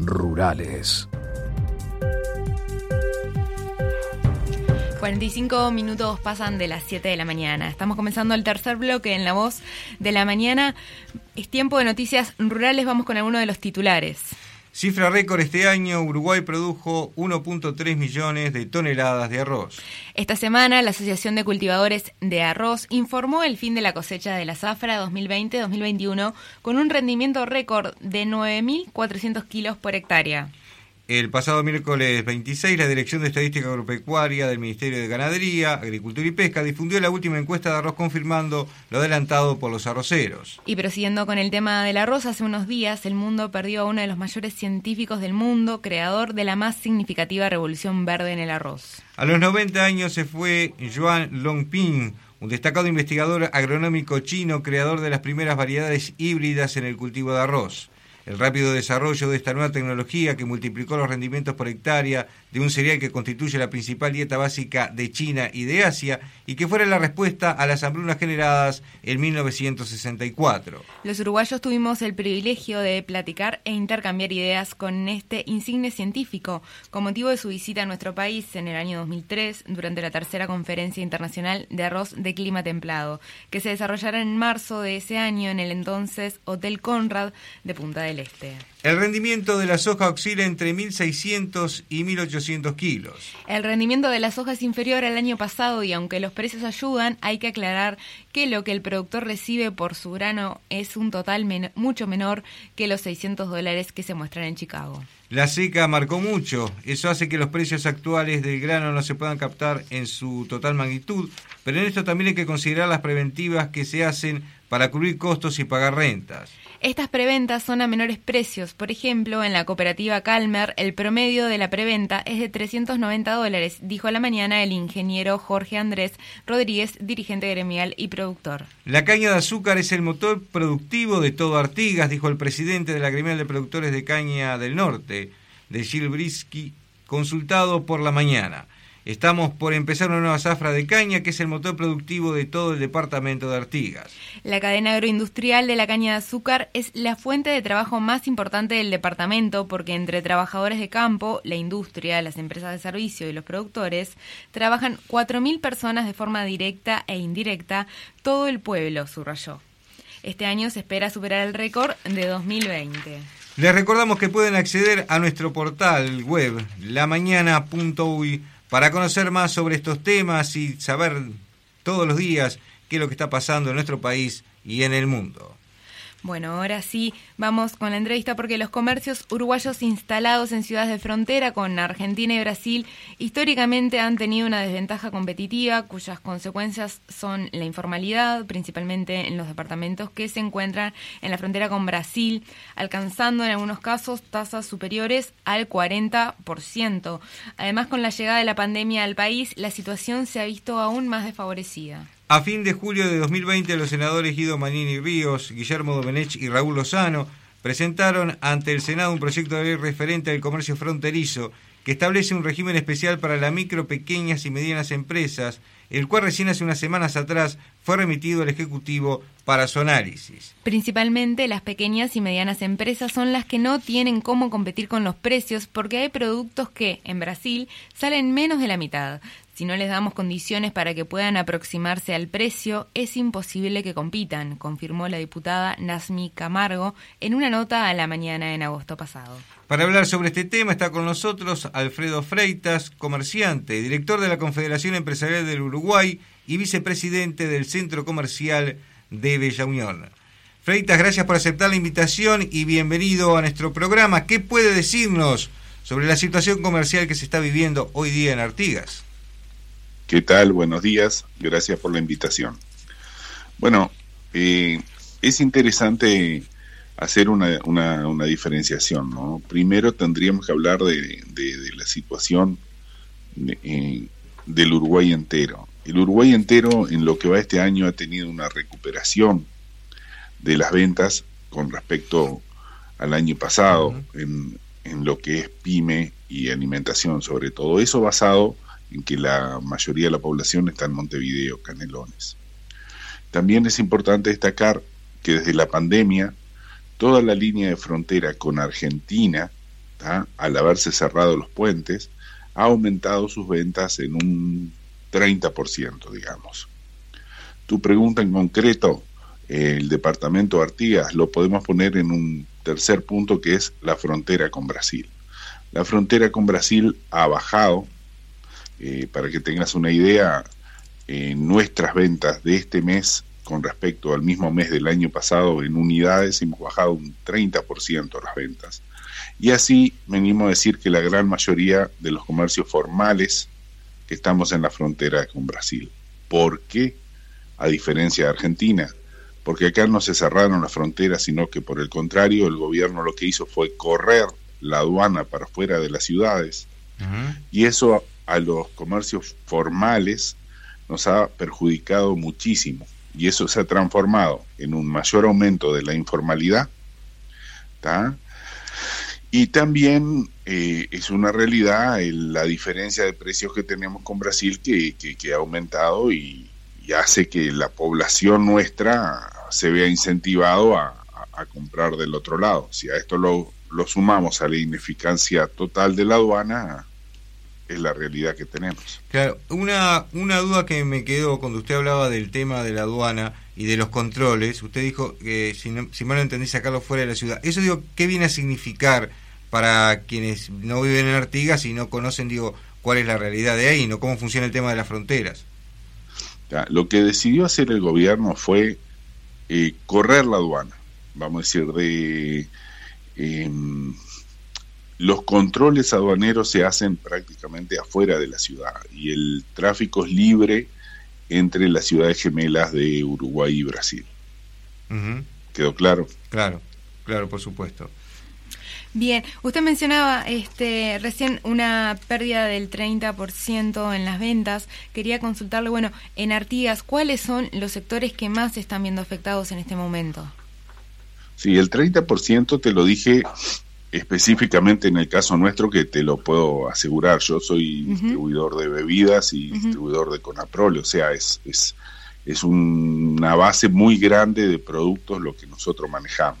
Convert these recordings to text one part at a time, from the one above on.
rurales. 45 minutos pasan de las 7 de la mañana. Estamos comenzando el tercer bloque en La Voz de la Mañana. Es tiempo de noticias rurales. Vamos con alguno de los titulares. Cifra récord este año, Uruguay produjo 1.3 millones de toneladas de arroz. Esta semana, la Asociación de Cultivadores de Arroz informó el fin de la cosecha de la zafra 2020-2021 con un rendimiento récord de 9.400 kilos por hectárea. El pasado miércoles 26, la Dirección de Estadística Agropecuaria del Ministerio de Ganadería, Agricultura y Pesca difundió la última encuesta de arroz confirmando lo adelantado por los arroceros. Y prosiguiendo con el tema del arroz, hace unos días el mundo perdió a uno de los mayores científicos del mundo, creador de la más significativa revolución verde en el arroz. A los 90 años se fue Yuan Longping, un destacado investigador agronómico chino, creador de las primeras variedades híbridas en el cultivo de arroz. El rápido desarrollo de esta nueva tecnología que multiplicó los rendimientos por hectárea de un cereal que constituye la principal dieta básica de China y de Asia y que fuera la respuesta a las hambrunas generadas en 1964. Los uruguayos tuvimos el privilegio de platicar e intercambiar ideas con este insigne científico con motivo de su visita a nuestro país en el año 2003 durante la tercera conferencia internacional de arroz de clima templado que se desarrollará en marzo de ese año en el entonces Hotel Conrad de Punta del este. El rendimiento de la soja oscila entre 1.600 y 1.800 kilos. El rendimiento de la soja es inferior al año pasado y aunque los precios ayudan, hay que aclarar que lo que el productor recibe por su grano es un total mucho menor que los 600 dólares que se muestran en Chicago. La seca marcó mucho, eso hace que los precios actuales del grano no se puedan captar en su total magnitud, pero en esto también hay que considerar las preventivas que se hacen para cubrir costos y pagar rentas. Estas preventas son a menores precios. Por ejemplo, en la cooperativa Calmer, el promedio de la preventa es de 390 dólares, dijo a la mañana el ingeniero Jorge Andrés Rodríguez, dirigente gremial y productor. La caña de azúcar es el motor productivo de todo Artigas, dijo el presidente de la gremial de productores de caña del norte, de Gilbrisky, consultado por la mañana. Estamos por empezar una nueva zafra de caña que es el motor productivo de todo el departamento de Artigas. La cadena agroindustrial de la caña de azúcar es la fuente de trabajo más importante del departamento porque entre trabajadores de campo, la industria, las empresas de servicio y los productores trabajan 4.000 personas de forma directa e indirecta, todo el pueblo, subrayó. Este año se espera superar el récord de 2020. Les recordamos que pueden acceder a nuestro portal web lamañana.uy para conocer más sobre estos temas y saber todos los días qué es lo que está pasando en nuestro país y en el mundo. Bueno, ahora sí, vamos con la entrevista porque los comercios uruguayos instalados en ciudades de frontera con Argentina y Brasil históricamente han tenido una desventaja competitiva cuyas consecuencias son la informalidad, principalmente en los departamentos que se encuentran en la frontera con Brasil, alcanzando en algunos casos tasas superiores al 40%. Además, con la llegada de la pandemia al país, la situación se ha visto aún más desfavorecida. A fin de julio de 2020, los senadores Guido Manini Ríos, Guillermo Domenech y Raúl Lozano presentaron ante el Senado un proyecto de ley referente al comercio fronterizo que establece un régimen especial para las micro, pequeñas y medianas empresas, el cual recién hace unas semanas atrás fue remitido al Ejecutivo para su análisis. Principalmente las pequeñas y medianas empresas son las que no tienen cómo competir con los precios porque hay productos que, en Brasil, salen menos de la mitad. Si no les damos condiciones para que puedan aproximarse al precio, es imposible que compitan, confirmó la diputada Nasmi Camargo en una nota a la mañana en agosto pasado. Para hablar sobre este tema está con nosotros Alfredo Freitas, comerciante, director de la Confederación Empresarial del Uruguay y vicepresidente del Centro Comercial de Bella Unión. Freitas, gracias por aceptar la invitación y bienvenido a nuestro programa. ¿Qué puede decirnos sobre la situación comercial que se está viviendo hoy día en Artigas? ¿Qué tal? Buenos días. Gracias por la invitación. Bueno, eh, es interesante hacer una, una, diferenciación. ¿no? Primero tendríamos que hablar de, la situación eh, del Uruguay entero. El Uruguay entero en lo que va este año ha tenido una recuperación de las ventas con respecto al año pasado en, en lo que es pyme y alimentación, sobre todo eso basado en que la mayoría de la población está en Montevideo, Canelones. También es importante destacar que desde la pandemia, toda la línea de frontera con Argentina al haberse cerrado los puentes, ha aumentado sus ventas en un 30%, digamos. Tu pregunta en concreto, el departamento Artigas lo podemos poner en un tercer punto que es la frontera con Brasil. La frontera con Brasil ha bajado, eh, para que tengas una idea, nuestras ventas de este mes con respecto al mismo mes del año pasado en unidades hemos bajado un 30% las ventas. Y así venimos a decir que la gran mayoría de los comercios formales que estamos en la frontera con Brasil. ¿Por qué? A diferencia de Argentina. Porque acá no se cerraron las fronteras, sino que por el contrario el gobierno lo que hizo fue correr la aduana para fuera de las ciudades. Y eso a los comercios formales nos ha perjudicado muchísimo. Y eso se ha transformado en un mayor aumento de la informalidad. Y también eh, es una realidad la diferencia de precios que tenemos con Brasil que, que, ha aumentado y, hace que la población nuestra se vea incentivado a, comprar del otro lado. Si a esto lo, lo sumamos a la ineficacia total de la aduana, es la realidad que tenemos. Claro, una, una duda que me quedó cuando usted hablaba del tema de la aduana y de los controles, usted dijo que, si, no, si mal no entendí, sacarlo fuera de la ciudad. Eso digo, ¿qué viene a significar para quienes no viven en Artigas y no conocen, digo, cuál es la realidad de ahí, no cómo funciona el tema de las fronteras? lo que decidió hacer el gobierno fue eh, correr la aduana, vamos a decir, de... Em, los controles aduaneros se hacen prácticamente afuera de la ciudad y el tráfico es libre entre las ciudades gemelas de Uruguay y Brasil. ¿Quedó claro? Claro, claro, por supuesto. Bien, usted mencionaba este, recién una pérdida del 30% en las ventas. Quería consultarle, bueno, en Artigas, ¿cuáles son los sectores que más están viendo afectados en este momento? Sí, el 30% te lo dije específicamente en el caso nuestro que te lo puedo asegurar, yo soy distribuidor de bebidas y distribuidor de Conaprole, o sea, es, es, es una base muy grande de productos lo que nosotros manejamos.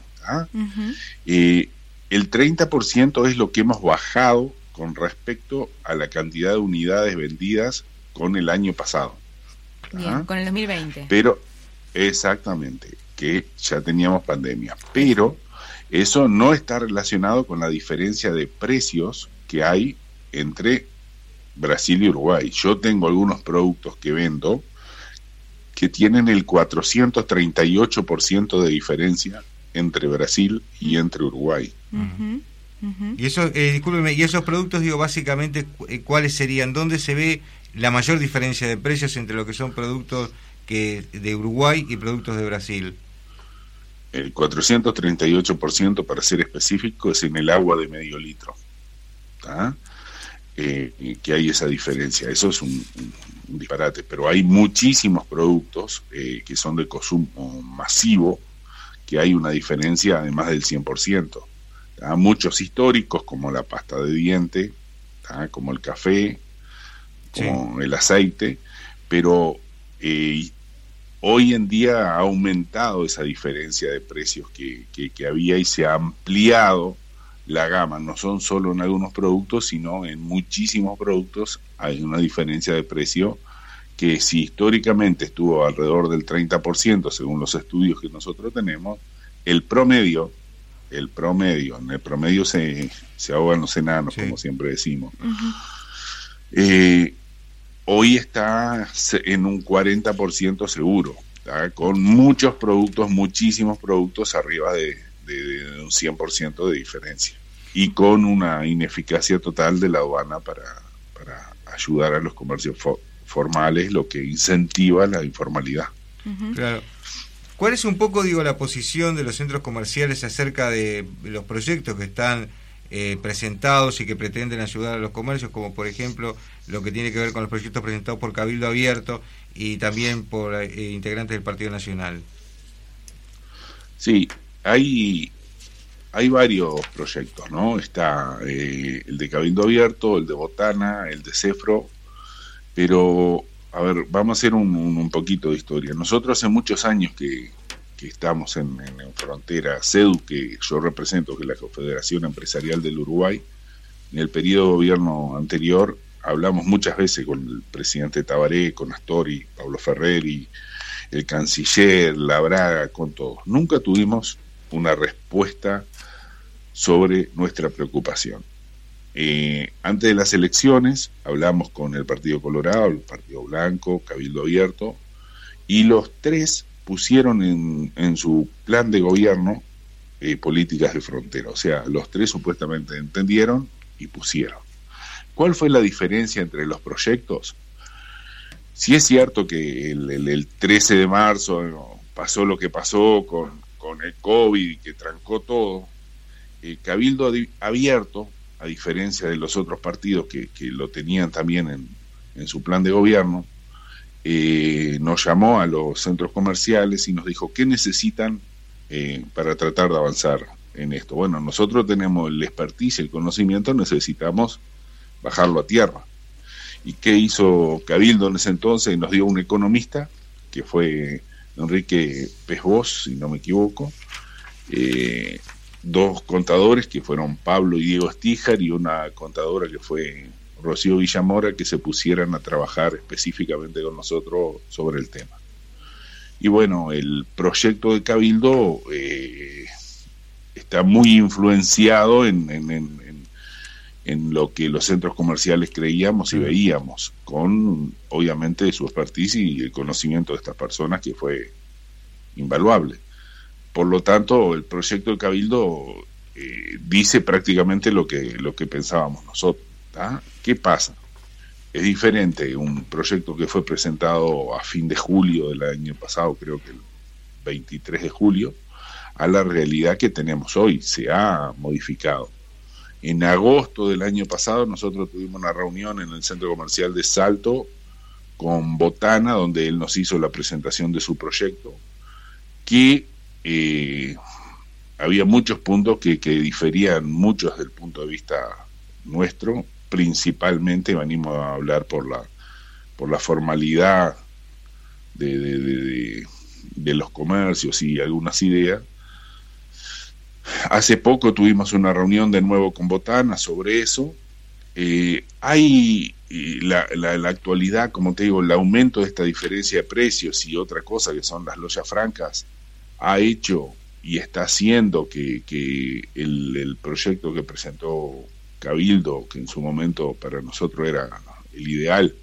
Eh, el 30% es lo que hemos bajado con respecto a la cantidad de unidades vendidas con el año pasado. ¿ah? con el 2020. Pero, exactamente, que ya teníamos pandemia. Pero eso no está relacionado con la diferencia de precios que hay entre Brasil y Uruguay. Yo tengo algunos productos que vendo que tienen el 438% de diferencia entre Brasil y entre Uruguay. Y eso, eh, y esos productos, digo, básicamente, eh, ¿cuáles serían? ¿Dónde se ve la mayor diferencia de precios entre lo que son productos que de Uruguay y productos de Brasil? El 438%, para ser específico, es en el agua de medio litro. Eh, que hay esa diferencia. Eso es un, disparate, pero hay muchísimos productos eh, que son de consumo masivo, que hay una diferencia además del 100%. Muchos históricos, como la pasta de diente, como el café, como el aceite, pero eh, Hoy en día ha aumentado esa diferencia de precios que, que, había y se ha ampliado la gama. No son solo en algunos productos, sino en muchísimos productos hay una diferencia de precio que si históricamente estuvo alrededor del 30%, según los estudios que nosotros tenemos, el promedio, el promedio, en el promedio se, se ahogan los enanos, como siempre decimos, hoy está en un 40% seguro, con muchos productos, muchísimos productos arriba de, un 100% de diferencia y con una ineficacia total de la aduana para, ayudar a los comercios formales, lo que incentiva la informalidad. Claro. ¿Cuál es un poco, digo, la posición de los centros comerciales acerca de los proyectos que están eh, presentados y que pretenden ayudar a los comercios, como por ejemplo lo que tiene que ver con los proyectos presentados por Cabildo Abierto y también por eh, integrantes del Partido Nacional. Sí, hay, hay varios proyectos, ¿no? Está eh, el de Cabildo Abierto, el de Botana, el de Cefro, pero, a ver, vamos a hacer un, un, poquito de historia. Nosotros hace muchos años que, que estamos en, frontera CEDU, que yo represento, que es la Confederación Empresarial del Uruguay, en el periodo de gobierno anterior hablamos muchas veces con el presidente Tabaré, con Astori, Pablo Ferreri, el canciller, la Braga, con todos. Nunca tuvimos una respuesta sobre nuestra preocupación. Eh, antes de las elecciones hablamos con el Partido Colorado, el Partido Blanco, Cabildo Abierto, y los tres pusieron en, su plan de gobierno eh, políticas de frontera. O sea, los tres supuestamente entendieron y pusieron. ¿Cuál fue la diferencia entre los proyectos? Si es cierto que el, 13 de marzo pasó lo que pasó con, el COVID y que trancó todo, el Cabildo Abierto, a diferencia de los otros partidos que, lo tenían también en, su plan de gobierno, eh, nos llamó a los centros comerciales y nos dijo qué necesitan eh, para tratar de avanzar en esto. Bueno, nosotros tenemos el expertise, el conocimiento, necesitamos bajarlo a tierra. ¿Y qué hizo Cabildo en ese entonces? Nos dio un economista, que fue Enrique Pesbos, si no me equivoco, eh, dos contadores, que fueron Pablo y Diego Estíjar, y una contadora que fue Rocío Villamora, que se pusieran a trabajar específicamente con nosotros sobre el tema. Y bueno, el proyecto de Cabildo eh, está muy influenciado en, en lo que los centros comerciales creíamos y veíamos, con obviamente su expertise y el conocimiento de estas personas que fue invaluable. Por lo tanto, el proyecto de Cabildo eh, dice prácticamente lo que, lo que pensábamos nosotros. ¿Qué pasa? Es diferente un proyecto que fue presentado a fin de julio del año pasado, creo que el 23 de julio, a la realidad que tenemos hoy. Se ha modificado en agosto del año pasado nosotros tuvimos una reunión en el centro comercial de Salto con Botana, donde él nos hizo la presentación de su proyecto, que eh, había muchos puntos que, diferían muchos desde el punto de vista nuestro, principalmente venimos a hablar por la, por la formalidad de los comercios y algunas ideas, Hace poco tuvimos una reunión de nuevo con Botana sobre eso. Eh, hay la, la, actualidad, como te digo, el aumento de esta diferencia de precios y otra cosa que son las loyas francas, ha hecho y está haciendo que, el, proyecto que presentó Cabildo, que en su momento para nosotros era el ideal,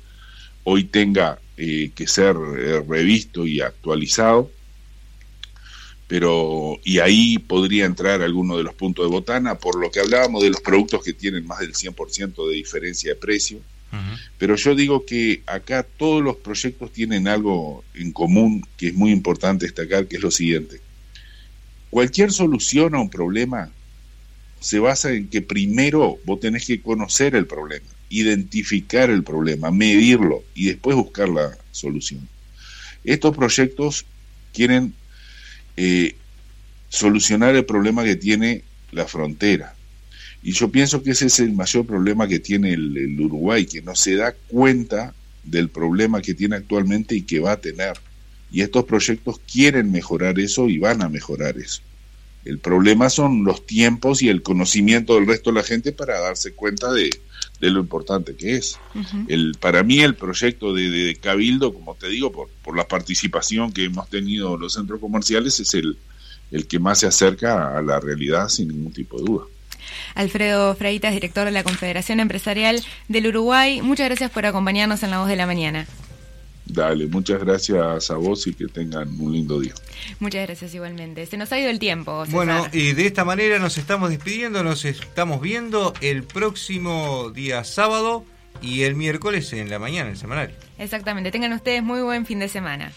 hoy tenga eh, que ser eh, revisto y actualizado pero y ahí podría entrar alguno de los puntos de botana, por lo que hablábamos de los productos que tienen más del 100% de diferencia de precio. Pero yo digo que acá todos los proyectos tienen algo en común que es muy importante destacar, que es lo siguiente. Cualquier solución a un problema se basa en que primero vos tenés que conocer el problema, identificar el problema, medirlo y después buscar la solución. Estos proyectos quieren eh, solucionar el problema que tiene la frontera. Y yo pienso que ese es el mayor problema que tiene el, Uruguay, que no se da cuenta del problema que tiene actualmente y que va a tener. Y estos proyectos quieren mejorar eso y van a mejorar eso. El problema son los tiempos y el conocimiento del resto de la gente para darse cuenta de, lo importante que es. el, para mí el proyecto de, Cabildo, como te digo, por, por, la participación que hemos tenido los centros comerciales, es el, el que más se acerca a la realidad sin ningún tipo de duda. Alfredo Freitas, director de la Confederación Empresarial del Uruguay, muchas gracias por acompañarnos en La Voz de la Mañana. Dale, muchas gracias a vos y que tengan un lindo día. Muchas gracias igualmente. Se nos ha ido el tiempo. Bueno, y de esta manera nos estamos despidiendo, nos estamos viendo el próximo día sábado y el miércoles en la mañana, el semanario. Exactamente, tengan ustedes muy buen fin de semana.